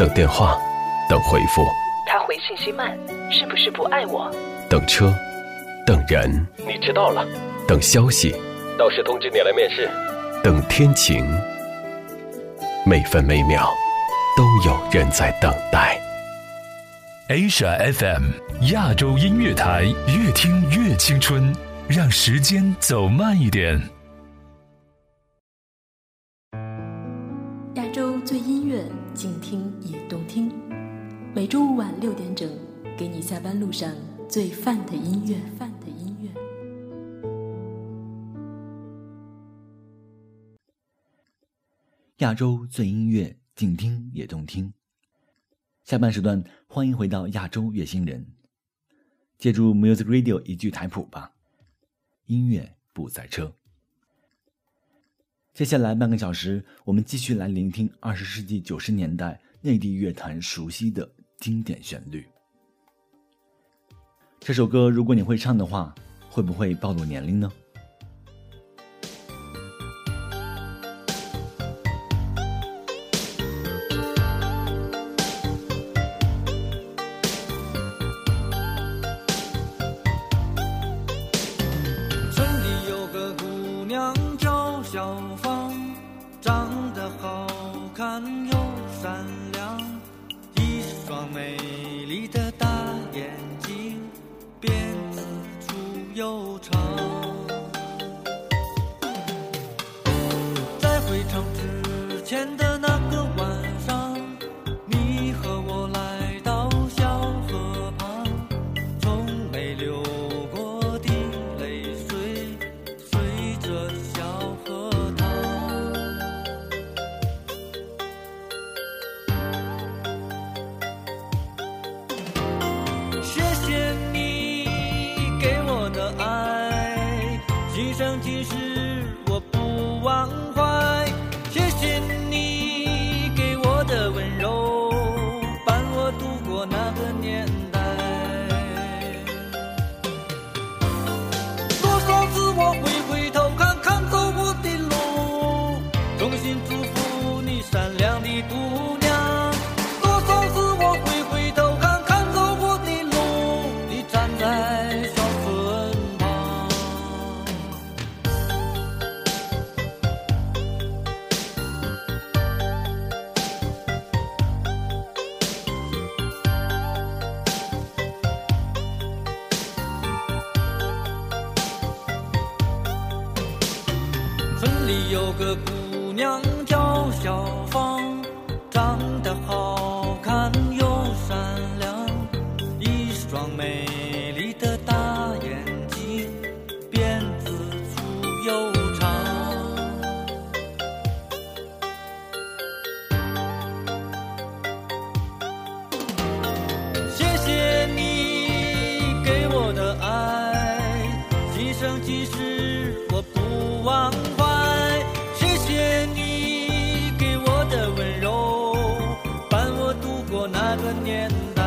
等电话，等回复。他回信息慢，是不是不爱我？等车，等人，你迟到了。等消息，到时通知你来面试。等天晴，每分每秒都有人在等待。Asia FM 亚洲音乐台，越听越青春，让时间走慢一点。亚洲最音。每周五晚六点整，给你下班路上最范的音乐。范的音乐。亚洲最音乐，静听也动听。下半时段，欢迎回到亚洲乐星人。借助 Music Radio 一句台谱吧，音乐不在车。接下来半个小时，我们继续来聆听二十世纪九十年代内地乐坛熟悉的经典旋律。这首歌，如果你会唱的话，会不会暴露年龄呢？有个姑娘叫小芳长得好年。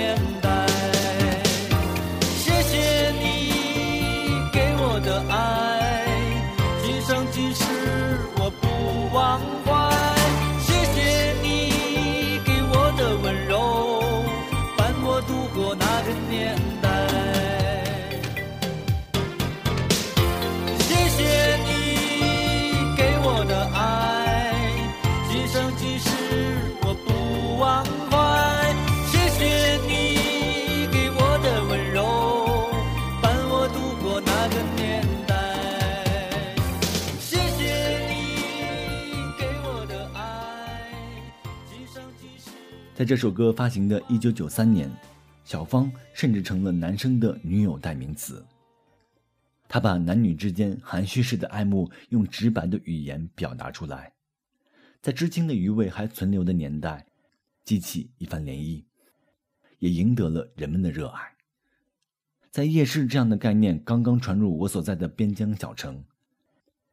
yeah. 在这首歌发行的一九九三年，小芳甚至成了男生的女友代名词。她把男女之间含蓄式的爱慕用直白的语言表达出来，在知青的余味还存留的年代，激起一番涟漪，也赢得了人们的热爱。在夜市这样的概念刚刚传入我所在的边疆小城，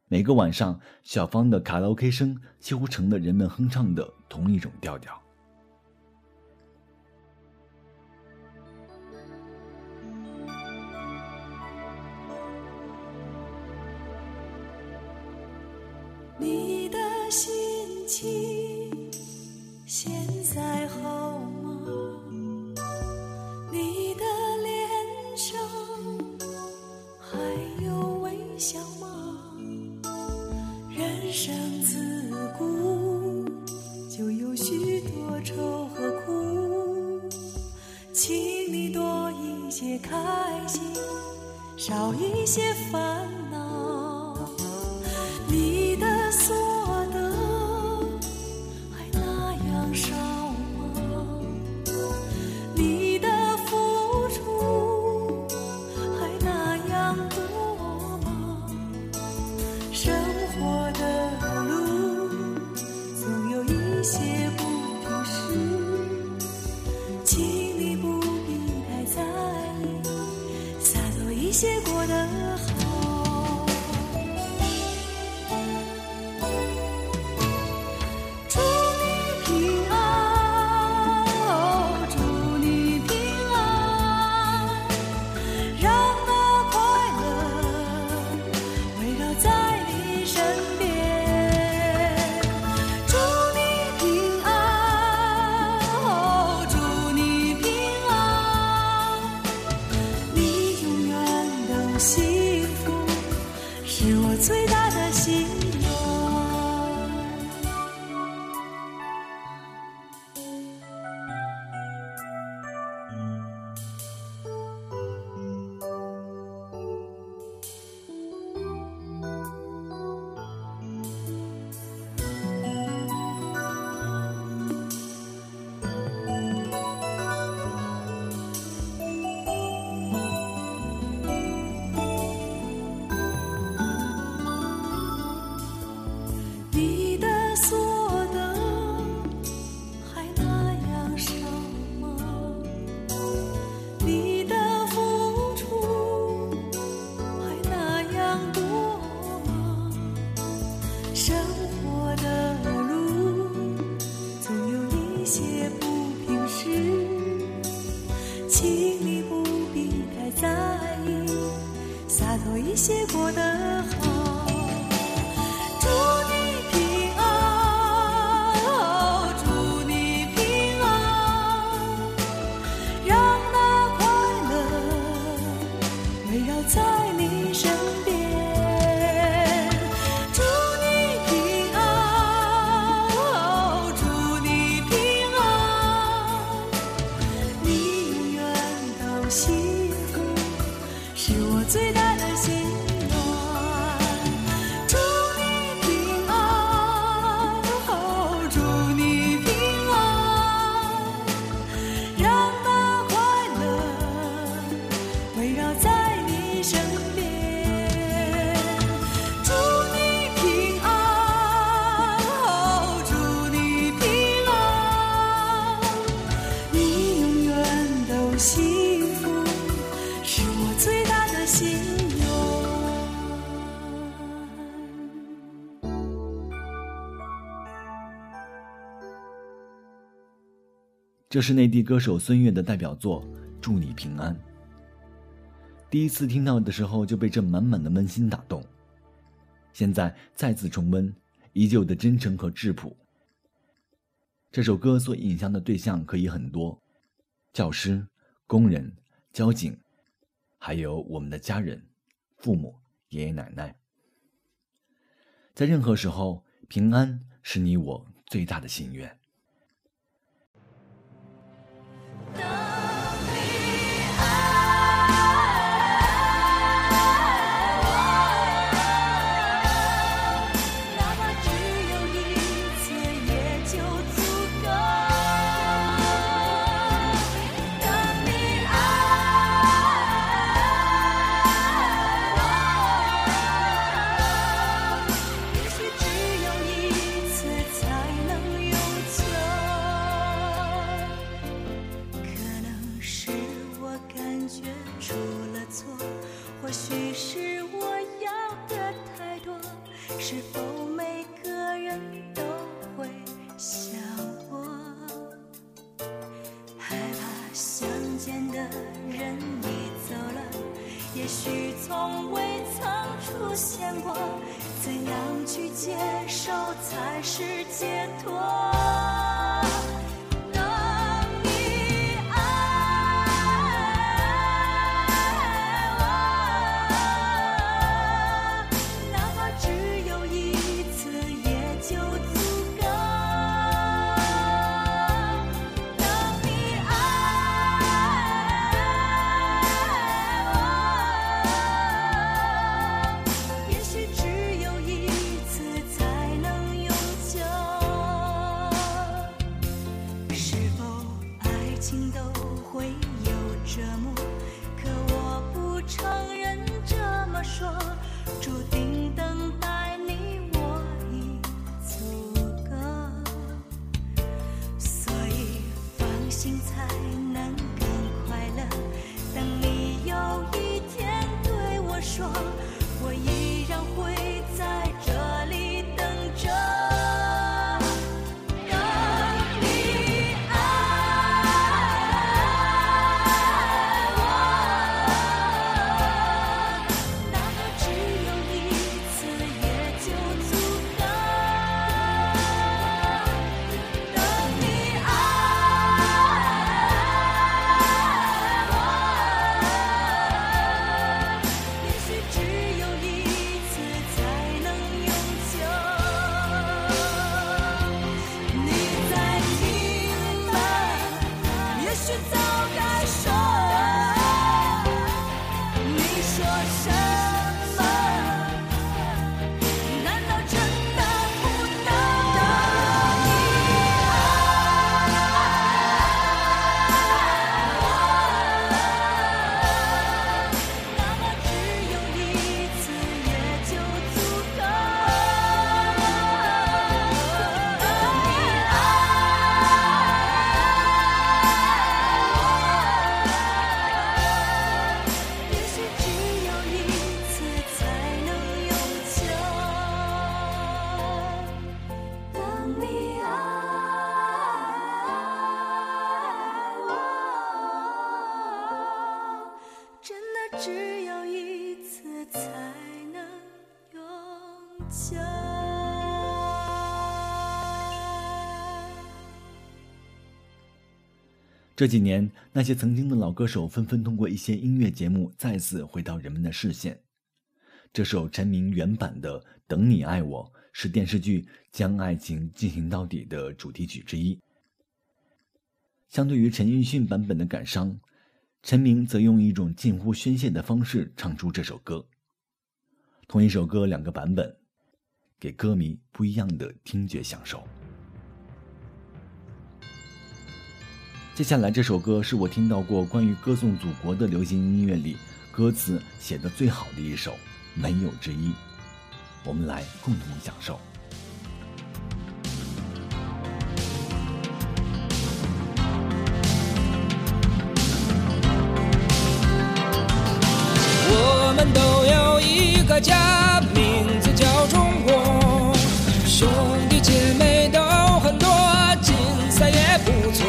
每个晚上，小芳的卡拉 OK 声几乎成了人们哼唱的同一种调调。你的心情现在好吗？你的脸上还有微笑吗？人生自古就有许多愁和苦，请你多一些开心，少一些烦恼。你这是内地歌手孙悦的代表作《祝你平安》。第一次听到的时候就被这满满的温馨打动，现在再次重温，依旧的真诚和质朴。这首歌所影响的对象可以很多，教师、工人、交警，还有我们的家人、父母、爷爷奶奶。在任何时候，平安是你我最大的心愿。人已走了，也许从未曾出现过。怎样去接受才是解脱？这几年，那些曾经的老歌手纷纷通过一些音乐节目再次回到人们的视线。这首陈明原版的《等你爱我》是电视剧《将爱情进行到底》的主题曲之一。相对于陈奕迅版本的感伤，陈明则用一种近乎宣泄的方式唱出这首歌。同一首歌两个版本，给歌迷不一样的听觉享受。接下来这首歌是我听到过关于歌颂祖国的流行音乐里歌词写的最好的一首，没有之一。我们来共同享受。我们都有一个家，兄弟姐妹都很多，景色也不错。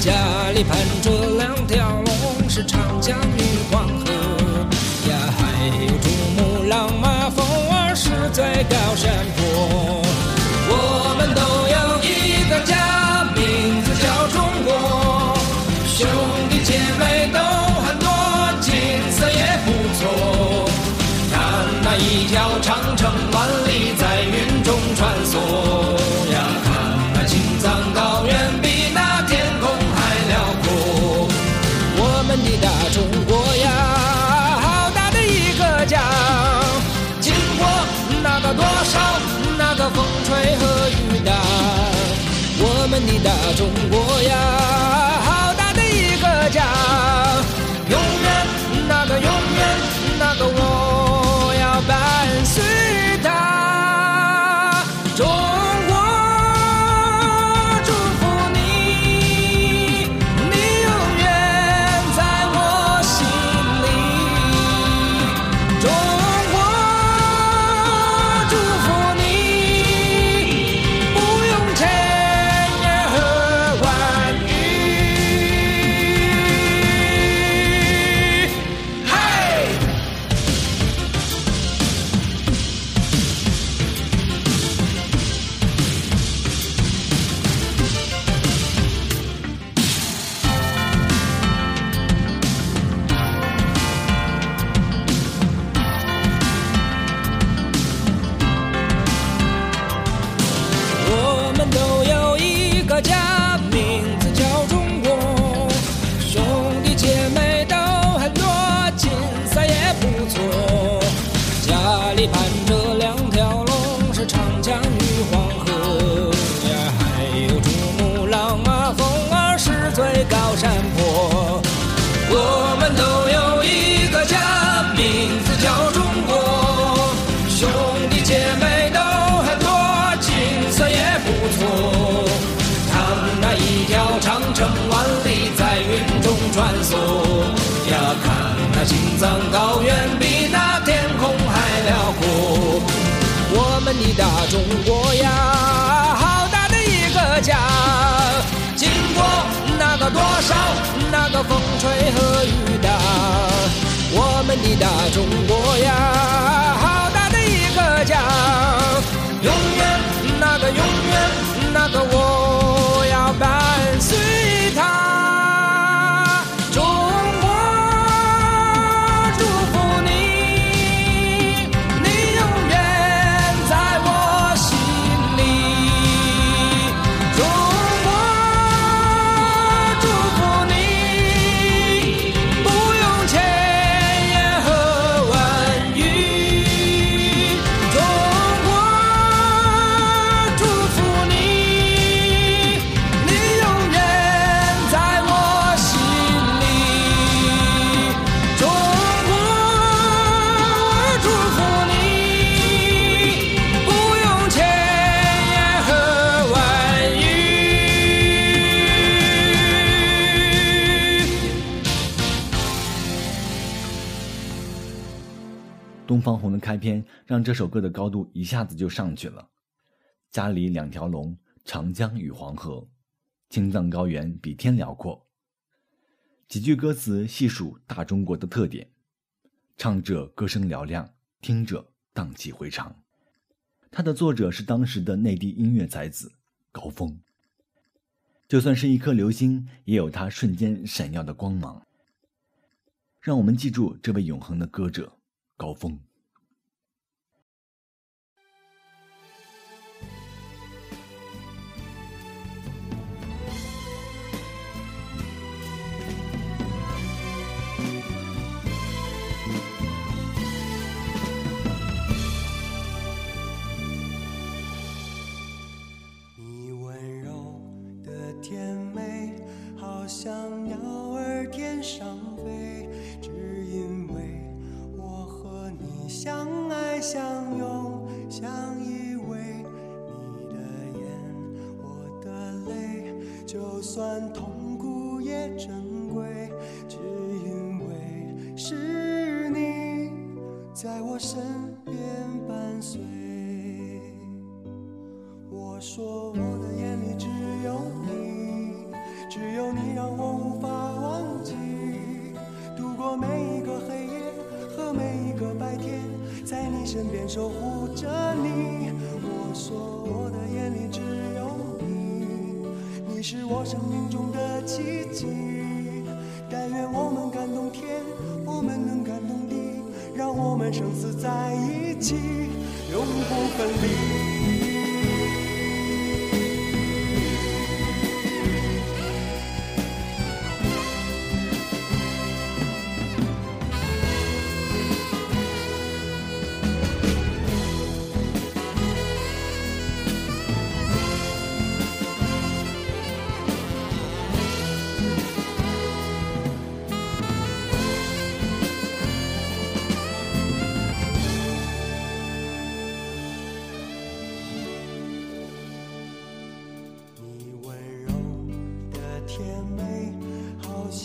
家里盘着两条龙，是长江与黄河呀，还有珠穆朗玛峰儿是最高山坡。中呀，看那青藏高原比那天空还辽阔。我们的大中国呀，好大的一个家，经过那个多少那个风吹和雨打。我们的大中国呀，中国呀，好大的一个家，经过那个多少那个风吹和雨打。我们的大中国呀，开篇让这首歌的高度一下子就上去了。家里两条龙，长江与黄河，青藏高原比天辽阔。几句歌词细数大中国的特点，唱者歌声嘹亮，听者荡气回肠。它的作者是当时的内地音乐才子高峰。就算是一颗流星，也有它瞬间闪耀的光芒。让我们记住这位永恒的歌者高峰。就算痛苦也珍贵，只因为是你在我身边伴随。我说我的眼里只有你，只有你让我无法忘记。度过每一个黑夜和每一个白天，在你身边守护着你。我说我的眼里只有，你是我生命中的奇迹。但愿我们感动天，我们能感动地，让我们生死在一起，永不分离。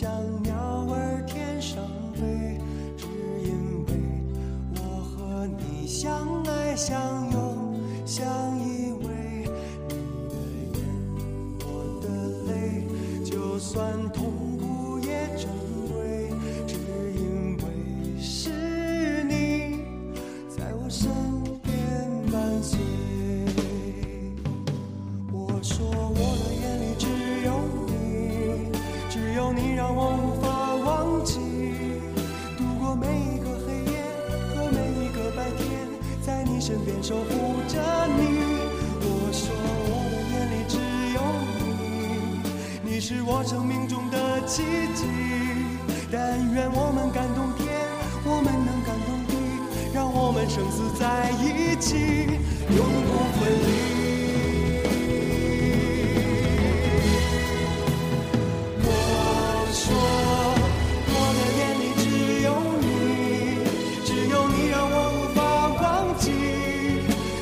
想你生死在一起，永不分离。我说，我的眼里只有你，只有你让我无法忘记。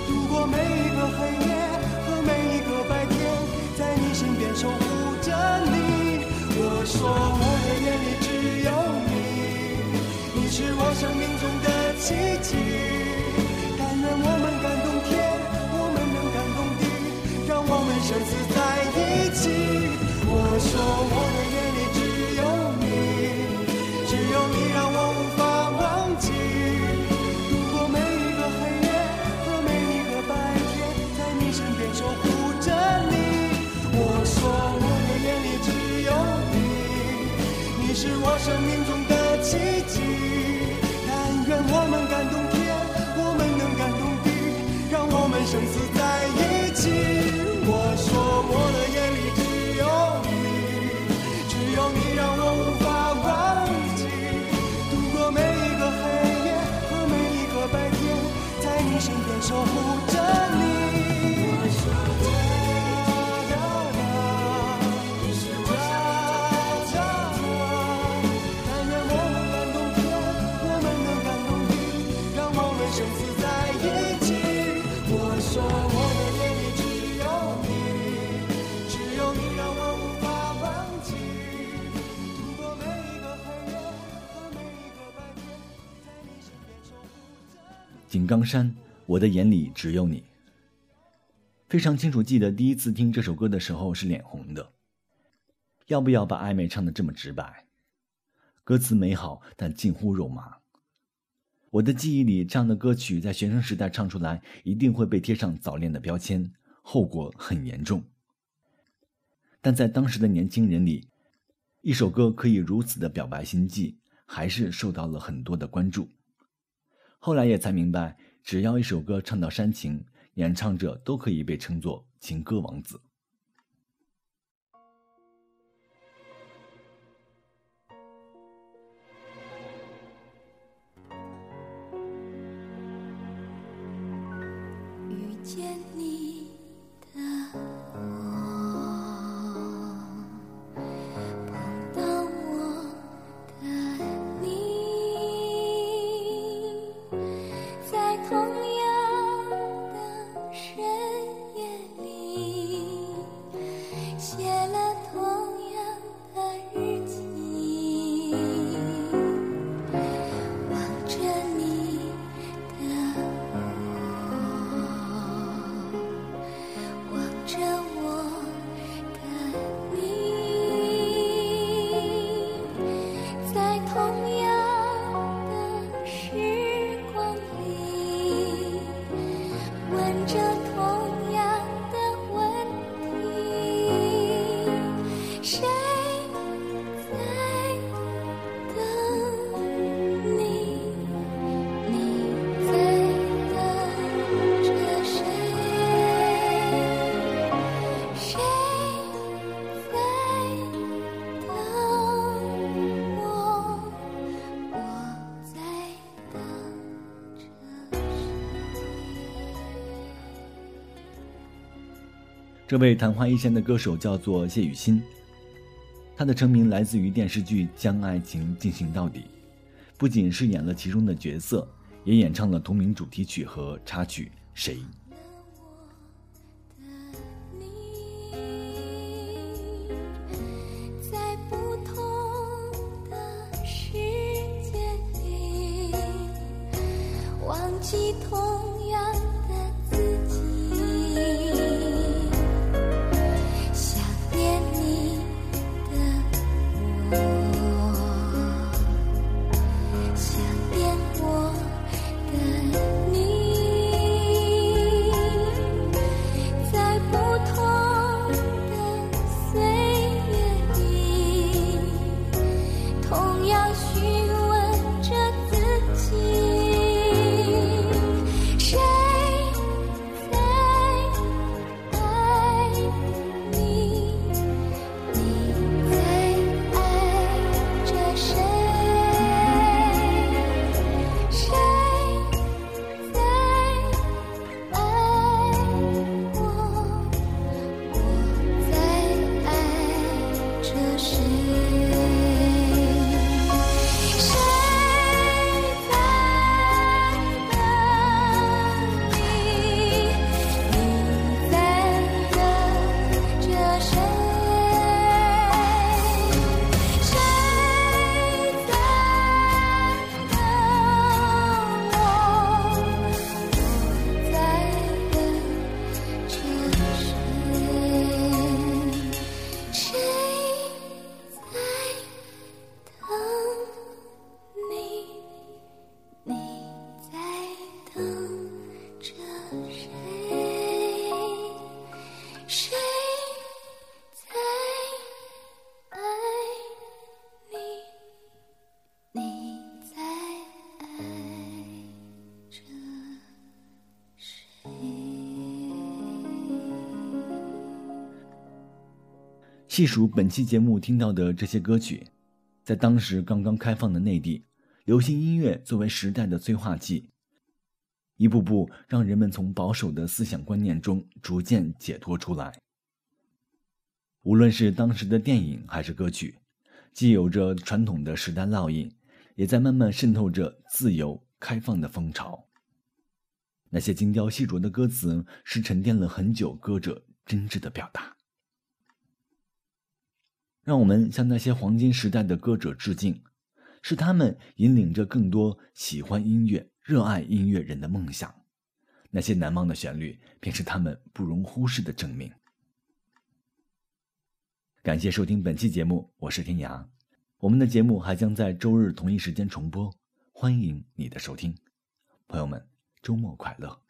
度过每一个黑夜和每一个白天，在你身边守护着你。我说，我的眼里只有你，你是我生命中的奇迹。我说我的眼里只有你，只有你让我无法忘记。度过每一个黑夜和每一个白天，在你身边守护着你。我说我的眼里只有你，你是我生命中的奇迹。但愿我们感动天，我们能感动地，让我们生死井冈山，我的眼里只有你。非常清楚记得第一次听这首歌的时候是脸红的。要不要把暧昧唱得这么直白？歌词美好，但近乎肉麻。我的记忆里，这样的歌曲在学生时代唱出来，一定会被贴上早恋的标签，后果很严重。但在当时的年轻人里，一首歌可以如此的表白心迹，还是受到了很多的关注。后来也才明白，只要一首歌唱到煽情，演唱者都可以被称作情歌王子。遇见你这位昙花一现的歌手叫做谢雨欣，她的成名来自于电视剧《将爱情进行到底》，不仅饰演了其中的角色，也演唱了同名主题曲和插曲《谁》。细数本期节目听到的这些歌曲，在当时刚刚开放的内地，流行音乐作为时代的催化剂，一步步让人们从保守的思想观念中逐渐解脱出来。无论是当时的电影还是歌曲，既有着传统的时代烙印，也在慢慢渗透着自由开放的风潮。那些精雕细琢的歌词，是沉淀了很久歌者真挚的表达。让我们向那些黄金时代的歌者致敬，是他们引领着更多喜欢音乐、热爱音乐人的梦想。那些难忘的旋律，便是他们不容忽视的证明。感谢收听本期节目，我是天涯。我们的节目还将在周日同一时间重播，欢迎你的收听，朋友们，周末快乐。